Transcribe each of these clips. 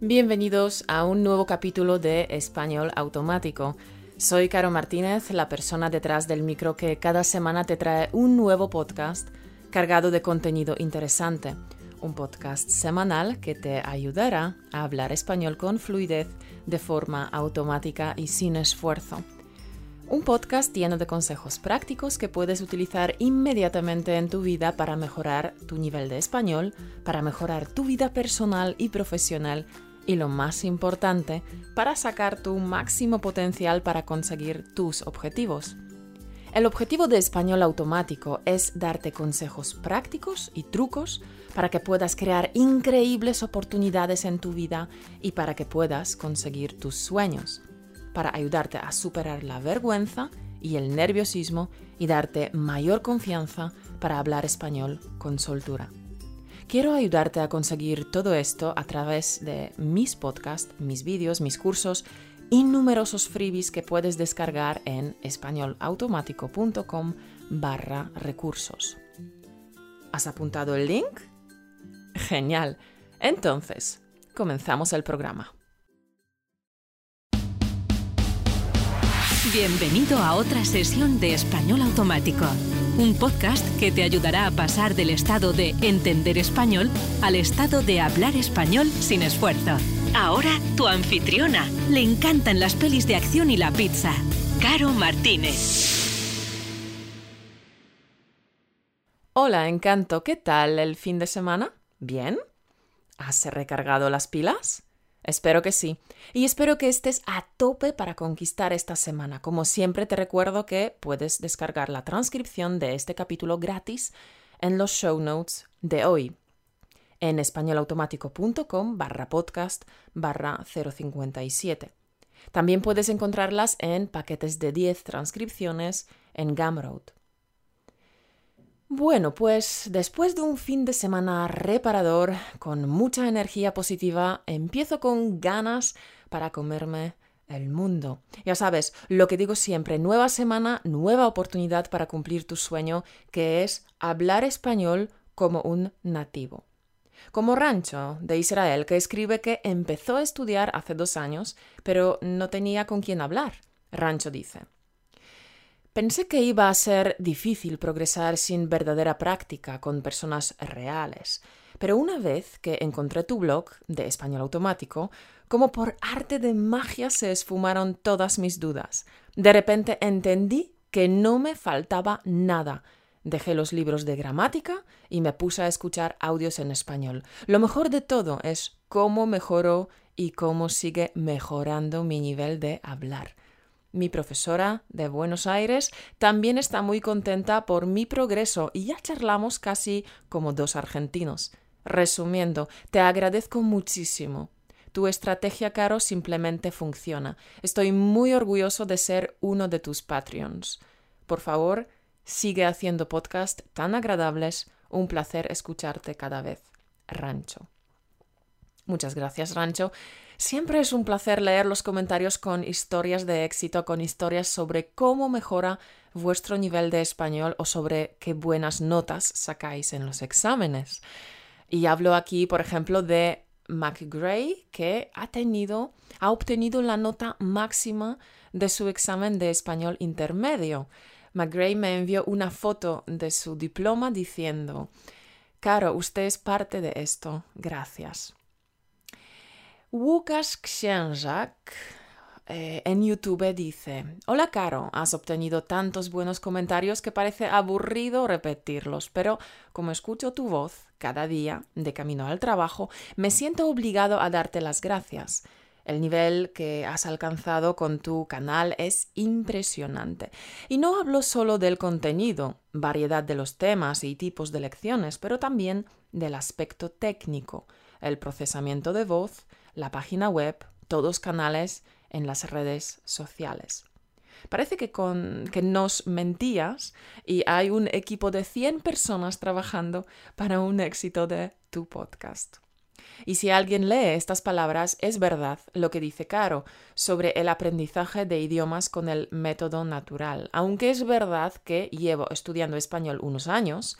Bienvenidos a un nuevo capítulo de Español Automático. Soy Caro Martínez, la persona detrás del micro que cada semana te trae un nuevo podcast cargado de contenido interesante. Un podcast semanal que te ayudará a hablar español con fluidez de forma automática y sin esfuerzo. Un podcast lleno de consejos prácticos que puedes utilizar inmediatamente en tu vida para mejorar tu nivel de español, para mejorar tu vida personal y profesional y lo más importante, para sacar tu máximo potencial para conseguir tus objetivos. El objetivo de Español Automático es darte consejos prácticos y trucos para que puedas crear increíbles oportunidades en tu vida y para que puedas conseguir tus sueños, para ayudarte a superar la vergüenza y el nerviosismo y darte mayor confianza para hablar español con soltura. Quiero ayudarte a conseguir todo esto a través de mis podcasts, mis vídeos, mis cursos y numerosos freebies que puedes descargar en españolautomático.com barra recursos. ¿Has apuntado el link? Genial. Entonces, comenzamos el programa. Bienvenido a otra sesión de Español Automático un podcast que te ayudará a pasar del estado de entender español al estado de hablar español sin esfuerzo. Ahora, tu anfitriona. Le encantan las pelis de acción y la pizza. Caro Martínez. Hola, encanto. ¿Qué tal el fin de semana? ¿Bien? ¿Has recargado las pilas? Espero que sí. Y espero que estés a tope para conquistar esta semana. Como siempre te recuerdo que puedes descargar la transcripción de este capítulo gratis en los show notes de hoy en españolautomático.com barra podcast barra 057. También puedes encontrarlas en paquetes de 10 transcripciones en Gumroad. Bueno, pues después de un fin de semana reparador, con mucha energía positiva, empiezo con ganas para comerme el mundo. Ya sabes, lo que digo siempre, nueva semana, nueva oportunidad para cumplir tu sueño, que es hablar español como un nativo. Como Rancho, de Israel, que escribe que empezó a estudiar hace dos años, pero no tenía con quién hablar. Rancho dice, Pensé que iba a ser difícil progresar sin verdadera práctica con personas reales, pero una vez que encontré tu blog de español automático, como por arte de magia se esfumaron todas mis dudas. De repente entendí que no me faltaba nada. Dejé los libros de gramática y me puse a escuchar audios en español. Lo mejor de todo es cómo mejoró y cómo sigue mejorando mi nivel de hablar. Mi profesora de Buenos Aires también está muy contenta por mi progreso y ya charlamos casi como dos argentinos. Resumiendo, te agradezco muchísimo. Tu estrategia, Caro, simplemente funciona. Estoy muy orgulloso de ser uno de tus Patreons. Por favor, sigue haciendo podcasts tan agradables. Un placer escucharte cada vez. Rancho. Muchas gracias, Rancho. Siempre es un placer leer los comentarios con historias de éxito, con historias sobre cómo mejora vuestro nivel de español o sobre qué buenas notas sacáis en los exámenes. Y hablo aquí, por ejemplo, de McGray, que ha tenido, ha obtenido la nota máxima de su examen de español intermedio. McGray me envió una foto de su diploma diciendo, Caro, usted es parte de esto. Gracias. Łukasz Księżak eh, en YouTube dice, Hola Caro, has obtenido tantos buenos comentarios que parece aburrido repetirlos, pero como escucho tu voz cada día de camino al trabajo, me siento obligado a darte las gracias. El nivel que has alcanzado con tu canal es impresionante. Y no hablo solo del contenido, variedad de los temas y tipos de lecciones, pero también del aspecto técnico, el procesamiento de voz, la página web, todos canales en las redes sociales. Parece que, con, que nos mentías y hay un equipo de 100 personas trabajando para un éxito de tu podcast. Y si alguien lee estas palabras, es verdad lo que dice Caro sobre el aprendizaje de idiomas con el método natural. Aunque es verdad que llevo estudiando español unos años,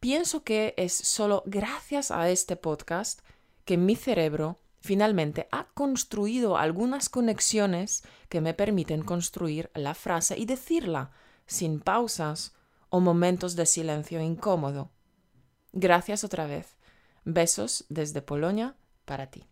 pienso que es solo gracias a este podcast que mi cerebro finalmente ha construido algunas conexiones que me permiten construir la frase y decirla sin pausas o momentos de silencio incómodo. Gracias otra vez. Besos desde Polonia para ti.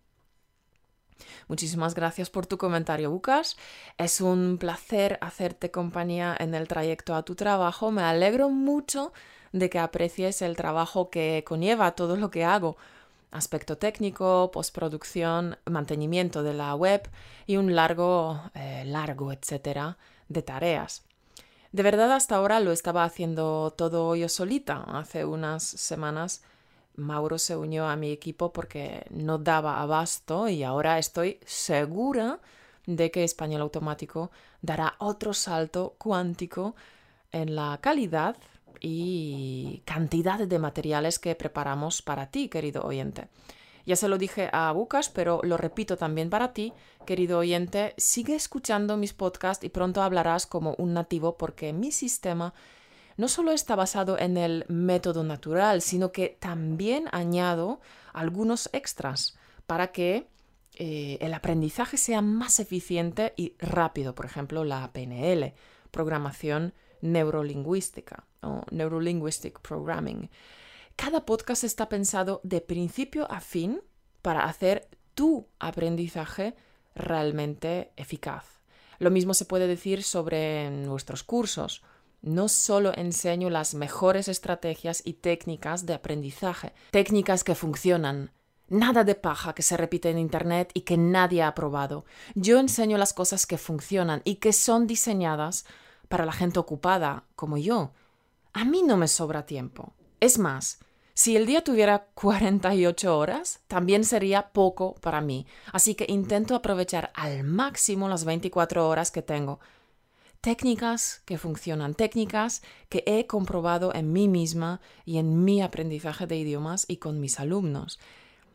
Muchísimas gracias por tu comentario, Lucas. Es un placer hacerte compañía en el trayecto a tu trabajo. Me alegro mucho de que aprecies el trabajo que conlleva todo lo que hago. Aspecto técnico, postproducción, mantenimiento de la web y un largo, eh, largo, etcétera, de tareas. De verdad, hasta ahora lo estaba haciendo todo yo solita. Hace unas semanas Mauro se unió a mi equipo porque no daba abasto y ahora estoy segura de que Español Automático dará otro salto cuántico en la calidad y cantidad de materiales que preparamos para ti, querido oyente. Ya se lo dije a Bucas, pero lo repito también para ti, querido oyente, sigue escuchando mis podcasts y pronto hablarás como un nativo porque mi sistema no solo está basado en el método natural, sino que también añado algunos extras para que eh, el aprendizaje sea más eficiente y rápido. Por ejemplo, la PNL, programación neurolingüística o Neurolinguistic Programming. Cada podcast está pensado de principio a fin para hacer tu aprendizaje realmente eficaz. Lo mismo se puede decir sobre nuestros cursos no solo enseño las mejores estrategias y técnicas de aprendizaje, técnicas que funcionan, nada de paja que se repite en Internet y que nadie ha probado. Yo enseño las cosas que funcionan y que son diseñadas para la gente ocupada, como yo. A mí no me sobra tiempo. Es más, si el día tuviera 48 horas, también sería poco para mí. Así que intento aprovechar al máximo las 24 horas que tengo técnicas que funcionan, técnicas que he comprobado en mí misma y en mi aprendizaje de idiomas y con mis alumnos.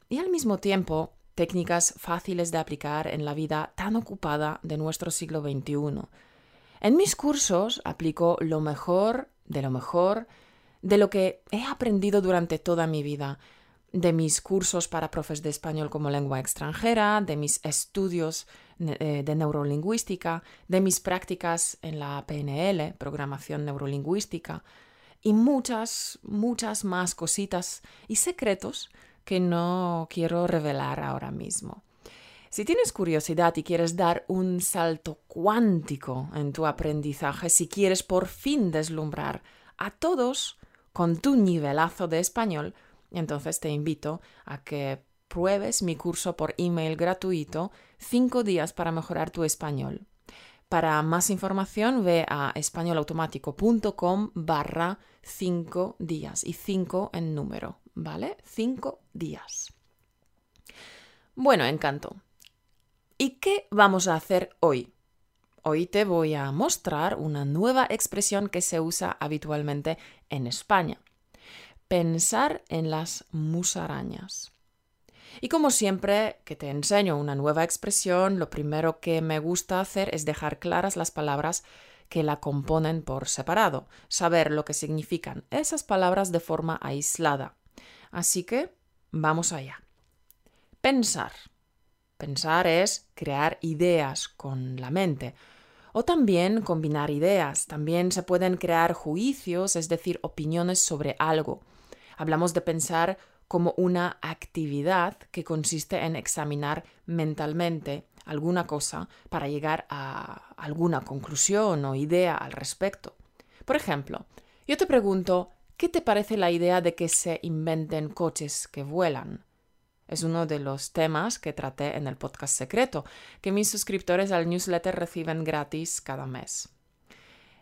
Y al mismo tiempo, técnicas fáciles de aplicar en la vida tan ocupada de nuestro siglo XXI. En mis cursos aplico lo mejor de lo mejor de lo que he aprendido durante toda mi vida, de mis cursos para profes de español como lengua extranjera, de mis estudios eh, de neurolingüística, de mis prácticas en la PNL, programación neurolingüística, y muchas, muchas más cositas y secretos que no quiero revelar ahora mismo. Si tienes curiosidad y quieres dar un salto cuántico en tu aprendizaje, si quieres por fin deslumbrar a todos con tu nivelazo de español, entonces te invito a que pruebes mi curso por email gratuito 5 días para mejorar tu español. Para más información ve a españolautomático.com barra 5 días y 5 en número, ¿vale? 5 días. Bueno, encanto. ¿Y qué vamos a hacer hoy? Hoy te voy a mostrar una nueva expresión que se usa habitualmente en España. Pensar en las musarañas. Y como siempre que te enseño una nueva expresión, lo primero que me gusta hacer es dejar claras las palabras que la componen por separado, saber lo que significan esas palabras de forma aislada. Así que vamos allá. Pensar. Pensar es crear ideas con la mente. O también combinar ideas. También se pueden crear juicios, es decir, opiniones sobre algo. Hablamos de pensar como una actividad que consiste en examinar mentalmente alguna cosa para llegar a alguna conclusión o idea al respecto. Por ejemplo, yo te pregunto, ¿qué te parece la idea de que se inventen coches que vuelan? Es uno de los temas que traté en el podcast secreto, que mis suscriptores al newsletter reciben gratis cada mes.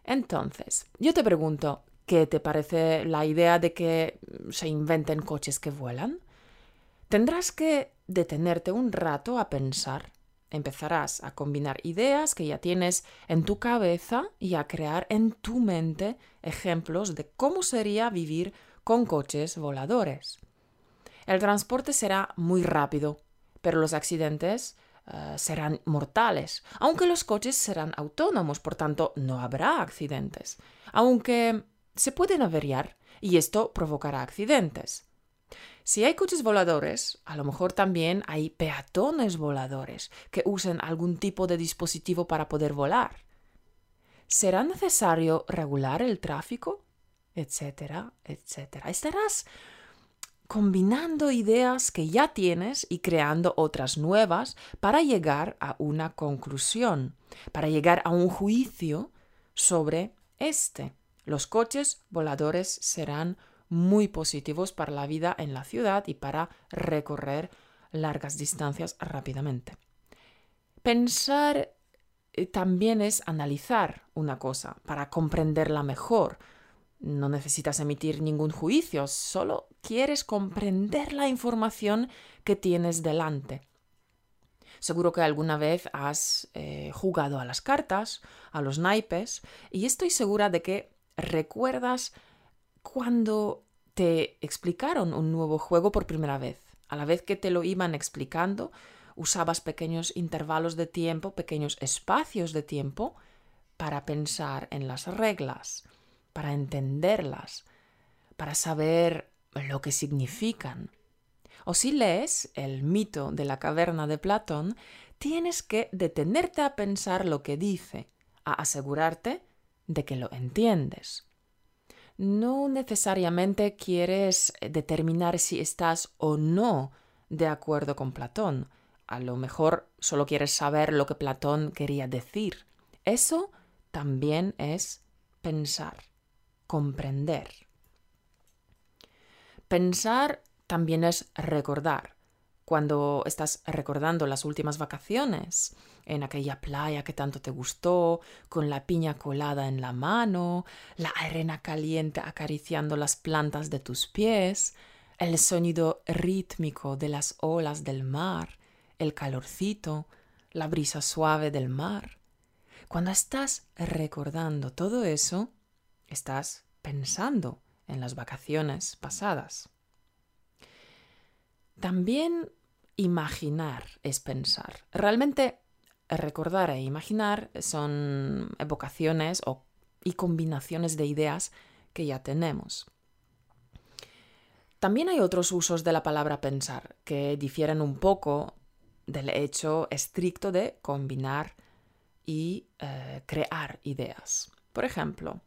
Entonces, yo te pregunto, ¿Qué te parece la idea de que se inventen coches que vuelan? Tendrás que detenerte un rato a pensar. Empezarás a combinar ideas que ya tienes en tu cabeza y a crear en tu mente ejemplos de cómo sería vivir con coches voladores. El transporte será muy rápido, pero los accidentes eh, serán mortales, aunque los coches serán autónomos, por tanto no habrá accidentes. Aunque se pueden averiar y esto provocará accidentes. Si hay coches voladores, a lo mejor también hay peatones voladores que usen algún tipo de dispositivo para poder volar. ¿Será necesario regular el tráfico? Etcétera, etcétera. Estarás combinando ideas que ya tienes y creando otras nuevas para llegar a una conclusión, para llegar a un juicio sobre este. Los coches voladores serán muy positivos para la vida en la ciudad y para recorrer largas distancias rápidamente. Pensar eh, también es analizar una cosa para comprenderla mejor. No necesitas emitir ningún juicio, solo quieres comprender la información que tienes delante. Seguro que alguna vez has eh, jugado a las cartas, a los naipes, y estoy segura de que recuerdas cuando te explicaron un nuevo juego por primera vez. A la vez que te lo iban explicando, usabas pequeños intervalos de tiempo, pequeños espacios de tiempo para pensar en las reglas, para entenderlas, para saber lo que significan. O si lees el mito de la caverna de Platón, tienes que detenerte a pensar lo que dice, a asegurarte de que lo entiendes. No necesariamente quieres determinar si estás o no de acuerdo con Platón. A lo mejor solo quieres saber lo que Platón quería decir. Eso también es pensar, comprender. Pensar también es recordar. Cuando estás recordando las últimas vacaciones, en aquella playa que tanto te gustó, con la piña colada en la mano, la arena caliente acariciando las plantas de tus pies, el sonido rítmico de las olas del mar, el calorcito, la brisa suave del mar. Cuando estás recordando todo eso, estás pensando en las vacaciones pasadas. También imaginar es pensar. Realmente recordar e imaginar son evocaciones y combinaciones de ideas que ya tenemos. También hay otros usos de la palabra pensar que difieren un poco del hecho estricto de combinar y eh, crear ideas. Por ejemplo,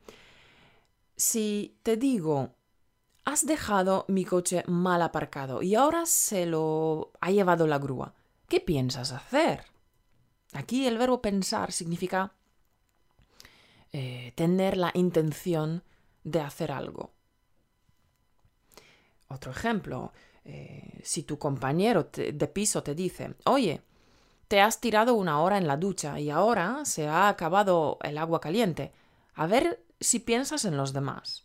si te digo, has dejado mi coche mal aparcado y ahora se lo ha llevado la grúa, ¿qué piensas hacer? Aquí el verbo pensar significa eh, tener la intención de hacer algo. Otro ejemplo, eh, si tu compañero de piso te dice, oye, te has tirado una hora en la ducha y ahora se ha acabado el agua caliente, a ver si piensas en los demás.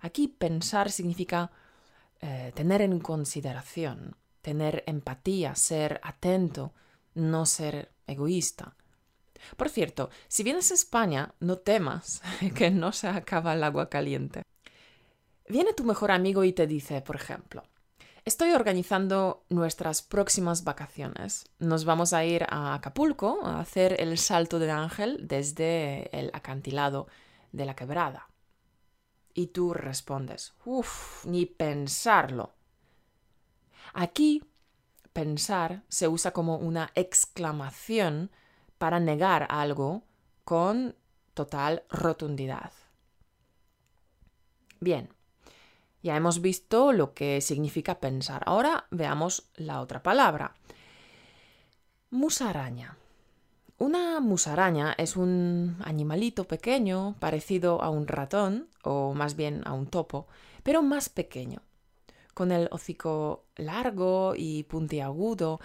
Aquí pensar significa eh, tener en consideración, tener empatía, ser atento, no ser egoísta. Por cierto, si vienes a España, no temas que no se acaba el agua caliente. Viene tu mejor amigo y te dice, por ejemplo, estoy organizando nuestras próximas vacaciones. Nos vamos a ir a Acapulco a hacer el salto de ángel desde el acantilado de la quebrada. Y tú respondes, uff, ni pensarlo. Aquí, pensar se usa como una exclamación para negar algo con total rotundidad. Bien, ya hemos visto lo que significa pensar. Ahora veamos la otra palabra. Musaraña. Una musaraña es un animalito pequeño parecido a un ratón, o más bien a un topo, pero más pequeño. Con el hocico largo y puntiagudo,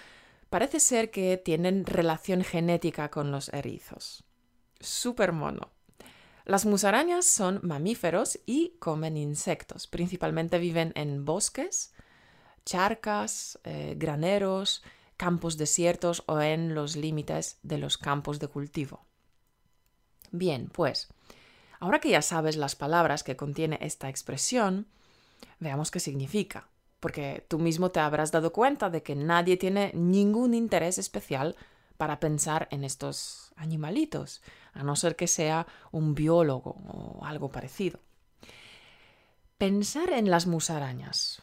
parece ser que tienen relación genética con los erizos. Súper mono. Las musarañas son mamíferos y comen insectos. Principalmente viven en bosques, charcas, eh, graneros, campos desiertos o en los límites de los campos de cultivo. Bien, pues, ahora que ya sabes las palabras que contiene esta expresión, veamos qué significa, porque tú mismo te habrás dado cuenta de que nadie tiene ningún interés especial para pensar en estos animalitos, a no ser que sea un biólogo o algo parecido. Pensar en las musarañas.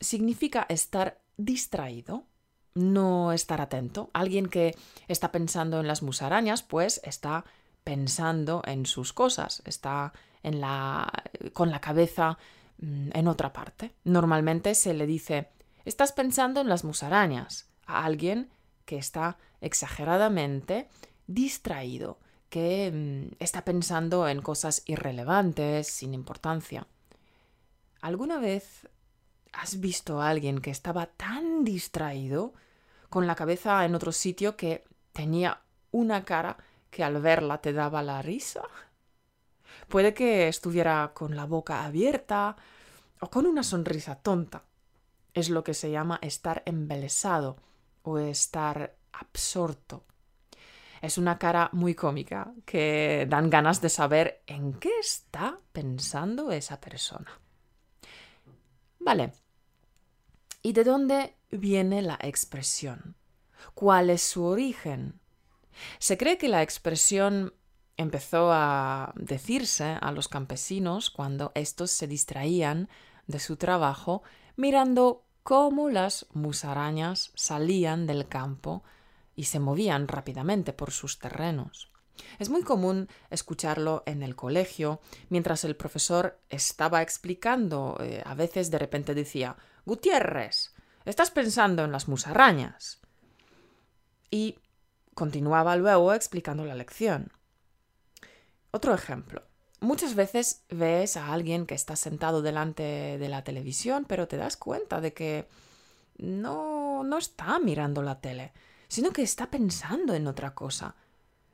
significa estar distraído, no estar atento. Alguien que está pensando en las musarañas, pues está pensando en sus cosas, está en la, con la cabeza mm, en otra parte. Normalmente se le dice, estás pensando en las musarañas a alguien que está exageradamente distraído, que mm, está pensando en cosas irrelevantes, sin importancia. ¿Alguna vez has visto a alguien que estaba tan distraído, con la cabeza en otro sitio, que tenía una cara que al verla te daba la risa? Puede que estuviera con la boca abierta o con una sonrisa tonta. Es lo que se llama estar embelesado o estar absorto. Es una cara muy cómica que dan ganas de saber en qué está pensando esa persona. Vale. ¿Y de dónde viene la expresión? ¿Cuál es su origen? Se cree que la expresión empezó a decirse a los campesinos cuando éstos se distraían de su trabajo mirando cómo las musarañas salían del campo y se movían rápidamente por sus terrenos. Es muy común escucharlo en el colegio, mientras el profesor estaba explicando, eh, a veces de repente decía Gutiérrez, estás pensando en las musarañas. Y continuaba luego explicando la lección. Otro ejemplo. Muchas veces ves a alguien que está sentado delante de la televisión, pero te das cuenta de que no, no está mirando la tele, sino que está pensando en otra cosa.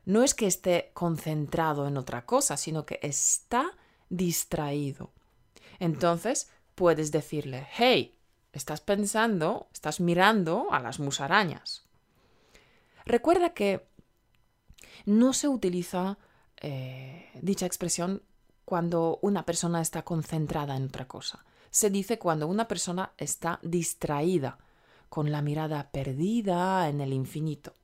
No es que esté concentrado en otra cosa, sino que está distraído. Entonces puedes decirle, hey, estás pensando, estás mirando a las musarañas. Recuerda que no se utiliza eh, dicha expresión cuando una persona está concentrada en otra cosa. Se dice cuando una persona está distraída, con la mirada perdida en el infinito.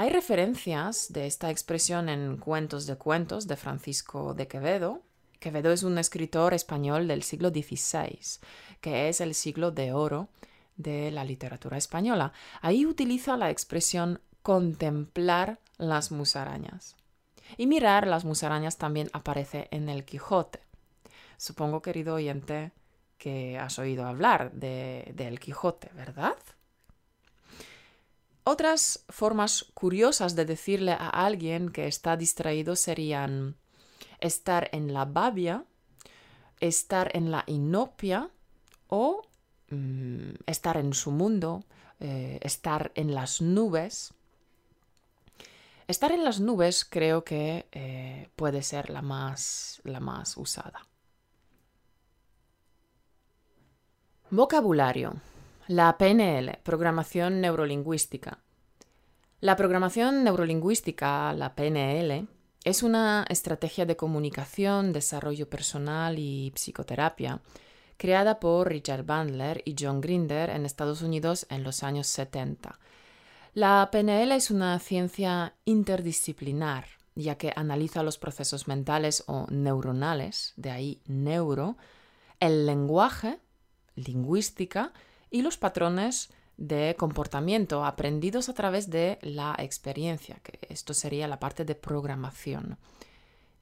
Hay referencias de esta expresión en Cuentos de Cuentos de Francisco de Quevedo. Quevedo es un escritor español del siglo XVI, que es el siglo de oro de la literatura española. Ahí utiliza la expresión contemplar las musarañas. Y mirar las musarañas también aparece en el Quijote. Supongo, querido oyente, que has oído hablar de, del Quijote, ¿verdad? Otras formas curiosas de decirle a alguien que está distraído serían estar en la babia, estar en la inopia o mm, estar en su mundo, eh, estar en las nubes. Estar en las nubes creo que eh, puede ser la más, la más usada. Vocabulario. La PNL, Programación Neurolingüística. La programación neurolingüística, la PNL, es una estrategia de comunicación, desarrollo personal y psicoterapia creada por Richard Bandler y John Grinder en Estados Unidos en los años 70 la PNL es una ciencia interdisciplinar, ya que analiza los procesos mentales o neuronales, de ahí neuro, el lenguaje, lingüística, y los patrones de comportamiento aprendidos a través de la experiencia, que esto sería la parte de programación,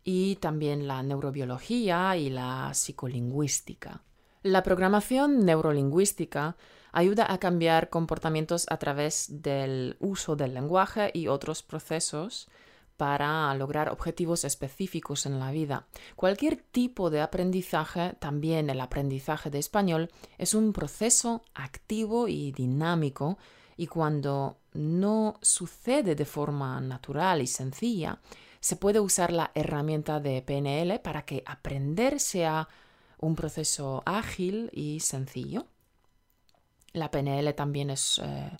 y también la neurobiología y la psicolingüística. La programación neurolingüística ayuda a cambiar comportamientos a través del uso del lenguaje y otros procesos para lograr objetivos específicos en la vida. Cualquier tipo de aprendizaje, también el aprendizaje de español, es un proceso activo y dinámico y cuando no sucede de forma natural y sencilla, se puede usar la herramienta de PNL para que aprender sea un proceso ágil y sencillo. La PNL también es eh,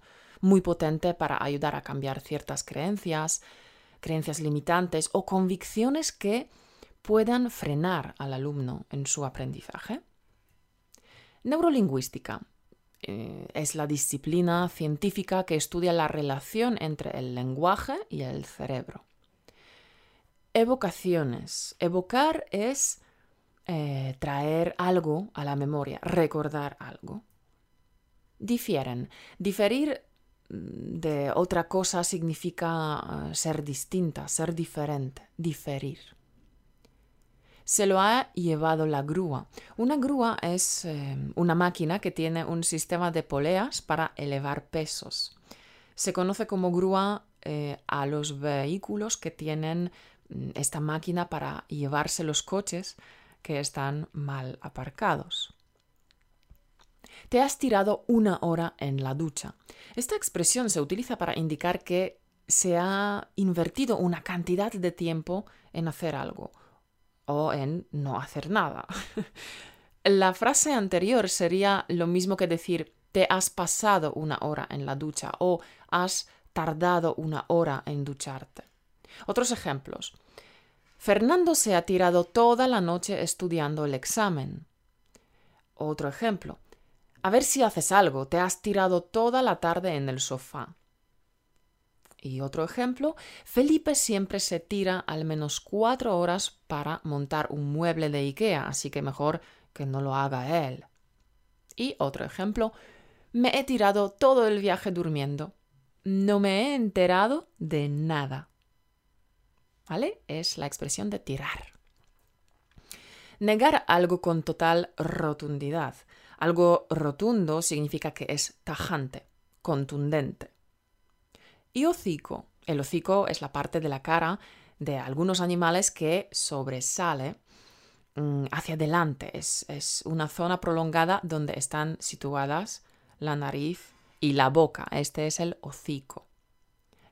muy potente para ayudar a cambiar ciertas creencias, creencias limitantes o convicciones que puedan frenar al alumno en su aprendizaje. Neurolingüística eh, es la disciplina científica que estudia la relación entre el lenguaje y el cerebro. Evocaciones. Evocar es eh, traer algo a la memoria, recordar algo. difieren. Diferir de otra cosa significa eh, ser distinta, ser diferente, diferir. Se lo ha llevado la grúa. Una grúa es eh, una máquina que tiene un sistema de poleas para elevar pesos. Se conoce como grúa eh, a los vehículos que tienen mm, esta máquina para llevarse los coches que están mal aparcados. Te has tirado una hora en la ducha. Esta expresión se utiliza para indicar que se ha invertido una cantidad de tiempo en hacer algo o en no hacer nada. la frase anterior sería lo mismo que decir te has pasado una hora en la ducha o has tardado una hora en ducharte. Otros ejemplos. Fernando se ha tirado toda la noche estudiando el examen. Otro ejemplo. A ver si haces algo, te has tirado toda la tarde en el sofá. Y otro ejemplo, Felipe siempre se tira al menos cuatro horas para montar un mueble de IKEA, así que mejor que no lo haga él. Y otro ejemplo, me he tirado todo el viaje durmiendo. No me he enterado de nada. ¿Vale? Es la expresión de tirar. Negar algo con total rotundidad. Algo rotundo significa que es tajante, contundente. Y hocico. El hocico es la parte de la cara de algunos animales que sobresale mm, hacia adelante. Es, es una zona prolongada donde están situadas la nariz y la boca. Este es el hocico.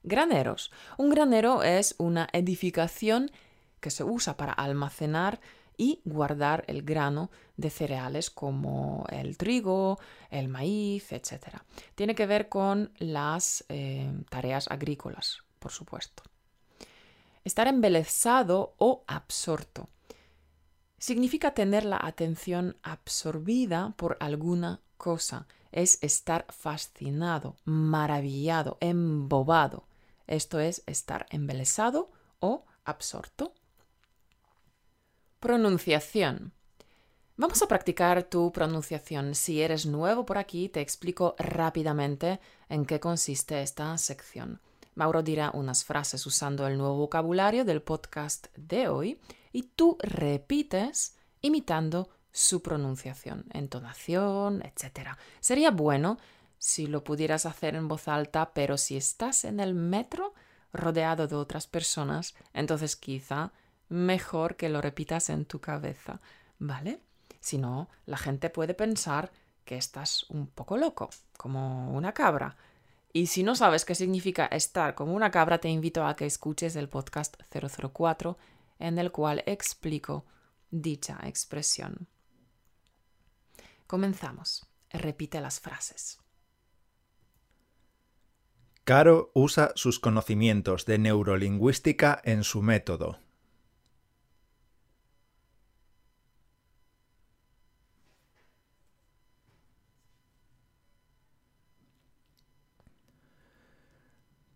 Graneros. Un granero es una edificación que se usa para almacenar y guardar el grano de cereales como el trigo, el maíz, etc. Tiene que ver con las eh, tareas agrícolas, por supuesto. Estar embelesado o absorto. Significa tener la atención absorbida por alguna cosa. Es estar fascinado, maravillado, embobado. Esto es estar embelesado o absorto. Pronunciación. Vamos a practicar tu pronunciación. Si eres nuevo por aquí, te explico rápidamente en qué consiste esta sección. Mauro dirá unas frases usando el nuevo vocabulario del podcast de hoy y tú repites imitando su pronunciación, entonación, etc. Sería bueno si lo pudieras hacer en voz alta, pero si estás en el metro rodeado de otras personas, entonces quizá mejor que lo repitas en tu cabeza, ¿vale? Si no, la gente puede pensar que estás un poco loco, como una cabra. Y si no sabes qué significa estar como una cabra, te invito a que escuches el podcast 004 en el cual explico dicha expresión. Comenzamos. Repite las frases. Caro usa sus conocimientos de neurolingüística en su método.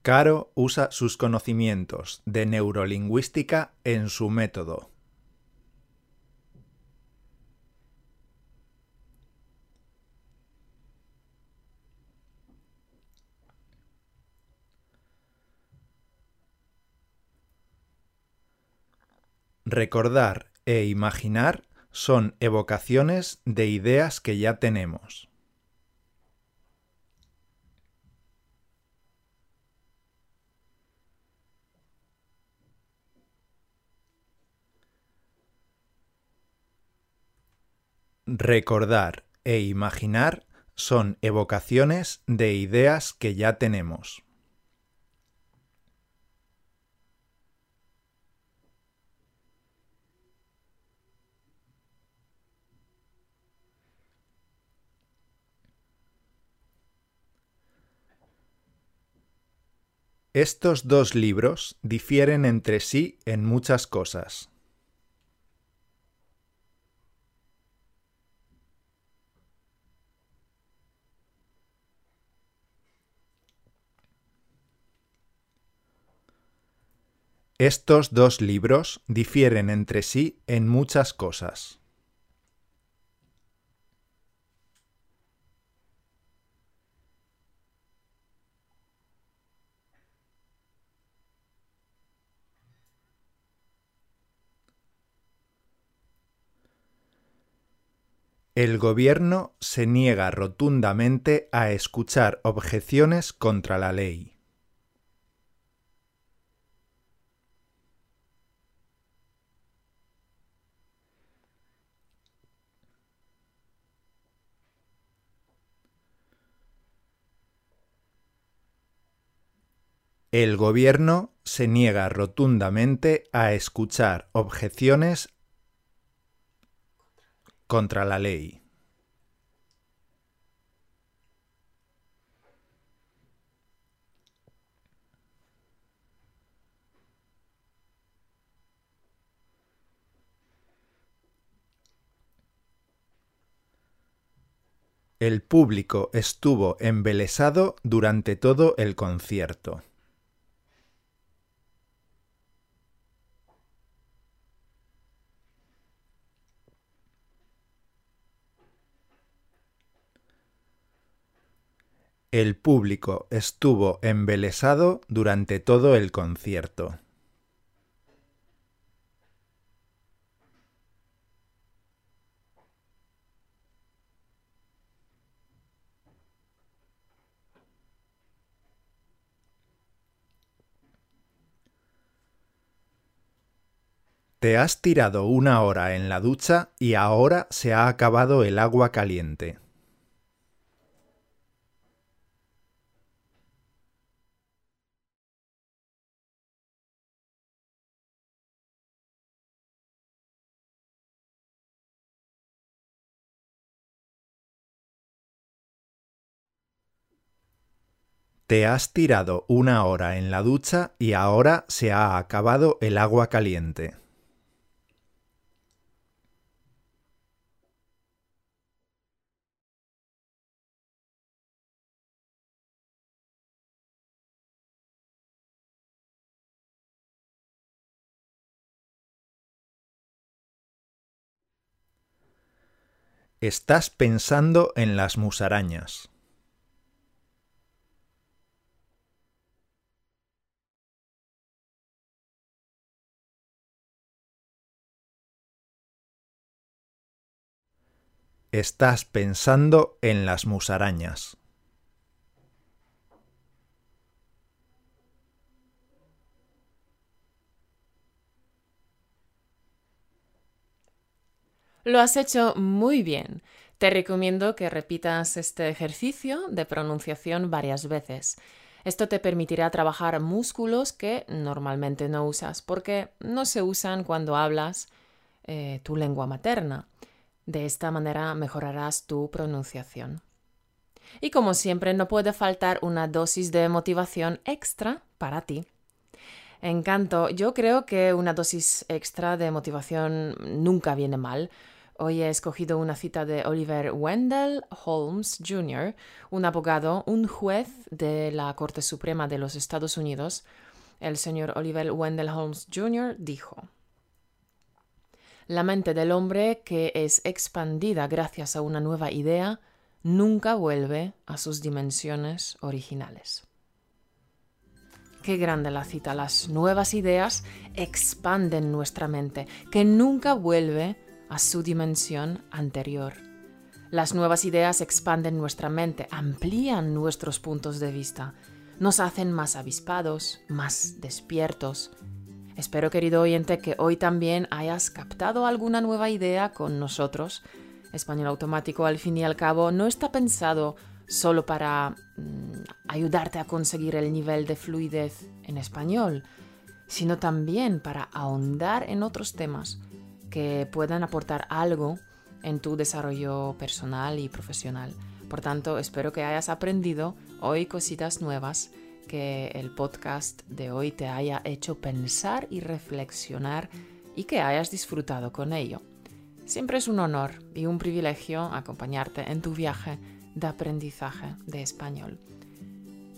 Caro usa sus conocimientos de neurolingüística en su método. Recordar e imaginar son evocaciones de ideas que ya tenemos. Recordar e imaginar son evocaciones de ideas que ya tenemos. Estos dos libros difieren entre sí en muchas cosas. Estos dos libros difieren entre sí en muchas cosas. El gobierno se niega rotundamente a escuchar objeciones contra la ley. El gobierno se niega rotundamente a escuchar objeciones contra la ley. El público estuvo embelesado durante todo el concierto. El público estuvo embelesado durante todo el concierto. Te has tirado una hora en la ducha y ahora se ha acabado el agua caliente. Te has tirado una hora en la ducha y ahora se ha acabado el agua caliente. Estás pensando en las musarañas. Estás pensando en las musarañas. Lo has hecho muy bien. Te recomiendo que repitas este ejercicio de pronunciación varias veces. Esto te permitirá trabajar músculos que normalmente no usas porque no se usan cuando hablas eh, tu lengua materna. De esta manera mejorarás tu pronunciación. Y como siempre, no puede faltar una dosis de motivación extra para ti. Encanto, yo creo que una dosis extra de motivación nunca viene mal. Hoy he escogido una cita de Oliver Wendell Holmes Jr., un abogado, un juez de la Corte Suprema de los Estados Unidos. El señor Oliver Wendell Holmes Jr. dijo, la mente del hombre que es expandida gracias a una nueva idea nunca vuelve a sus dimensiones originales. Qué grande la cita. Las nuevas ideas expanden nuestra mente, que nunca vuelve a su dimensión anterior. Las nuevas ideas expanden nuestra mente, amplían nuestros puntos de vista, nos hacen más avispados, más despiertos, Espero, querido oyente, que hoy también hayas captado alguna nueva idea con nosotros. Español automático, al fin y al cabo, no está pensado solo para mm, ayudarte a conseguir el nivel de fluidez en español, sino también para ahondar en otros temas que puedan aportar algo en tu desarrollo personal y profesional. Por tanto, espero que hayas aprendido hoy cositas nuevas que el podcast de hoy te haya hecho pensar y reflexionar y que hayas disfrutado con ello. Siempre es un honor y un privilegio acompañarte en tu viaje de aprendizaje de español.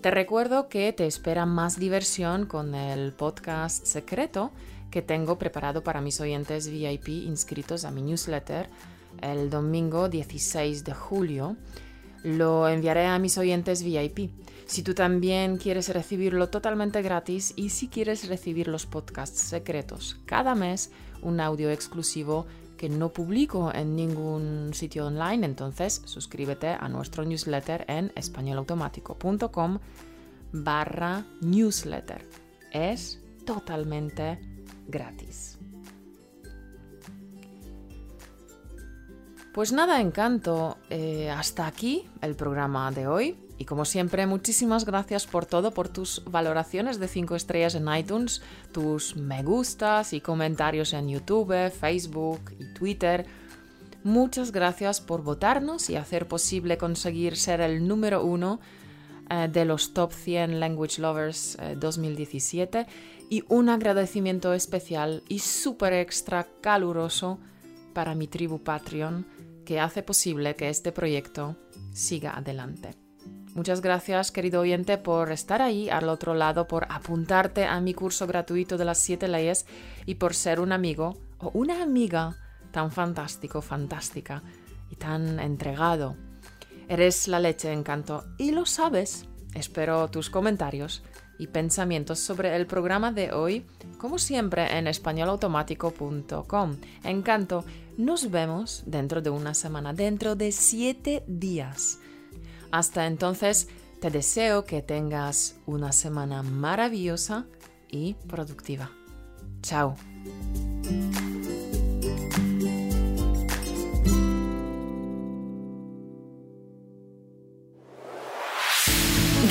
Te recuerdo que te espera más diversión con el podcast secreto que tengo preparado para mis oyentes VIP inscritos a mi newsletter el domingo 16 de julio. Lo enviaré a mis oyentes VIP. Si tú también quieres recibirlo totalmente gratis y si quieres recibir los podcasts secretos cada mes, un audio exclusivo que no publico en ningún sitio online, entonces suscríbete a nuestro newsletter en españolautomático.com barra newsletter. Es totalmente gratis. Pues nada, encanto. Eh, hasta aquí el programa de hoy. Y como siempre, muchísimas gracias por todo, por tus valoraciones de 5 estrellas en iTunes, tus me gustas y comentarios en YouTube, Facebook y Twitter. Muchas gracias por votarnos y hacer posible conseguir ser el número uno eh, de los Top 100 Language Lovers 2017 eh, y un agradecimiento especial y súper extra caluroso para mi tribu Patreon que hace posible que este proyecto siga adelante. Muchas gracias, querido oyente, por estar ahí al otro lado, por apuntarte a mi curso gratuito de las siete leyes y por ser un amigo o una amiga tan fantástico, fantástica y tan entregado. Eres la leche, encanto, y lo sabes. Espero tus comentarios y pensamientos sobre el programa de hoy, como siempre en españolautomático.com. Encanto, nos vemos dentro de una semana, dentro de siete días. Hasta entonces, te deseo que tengas una semana maravillosa y productiva. Chao.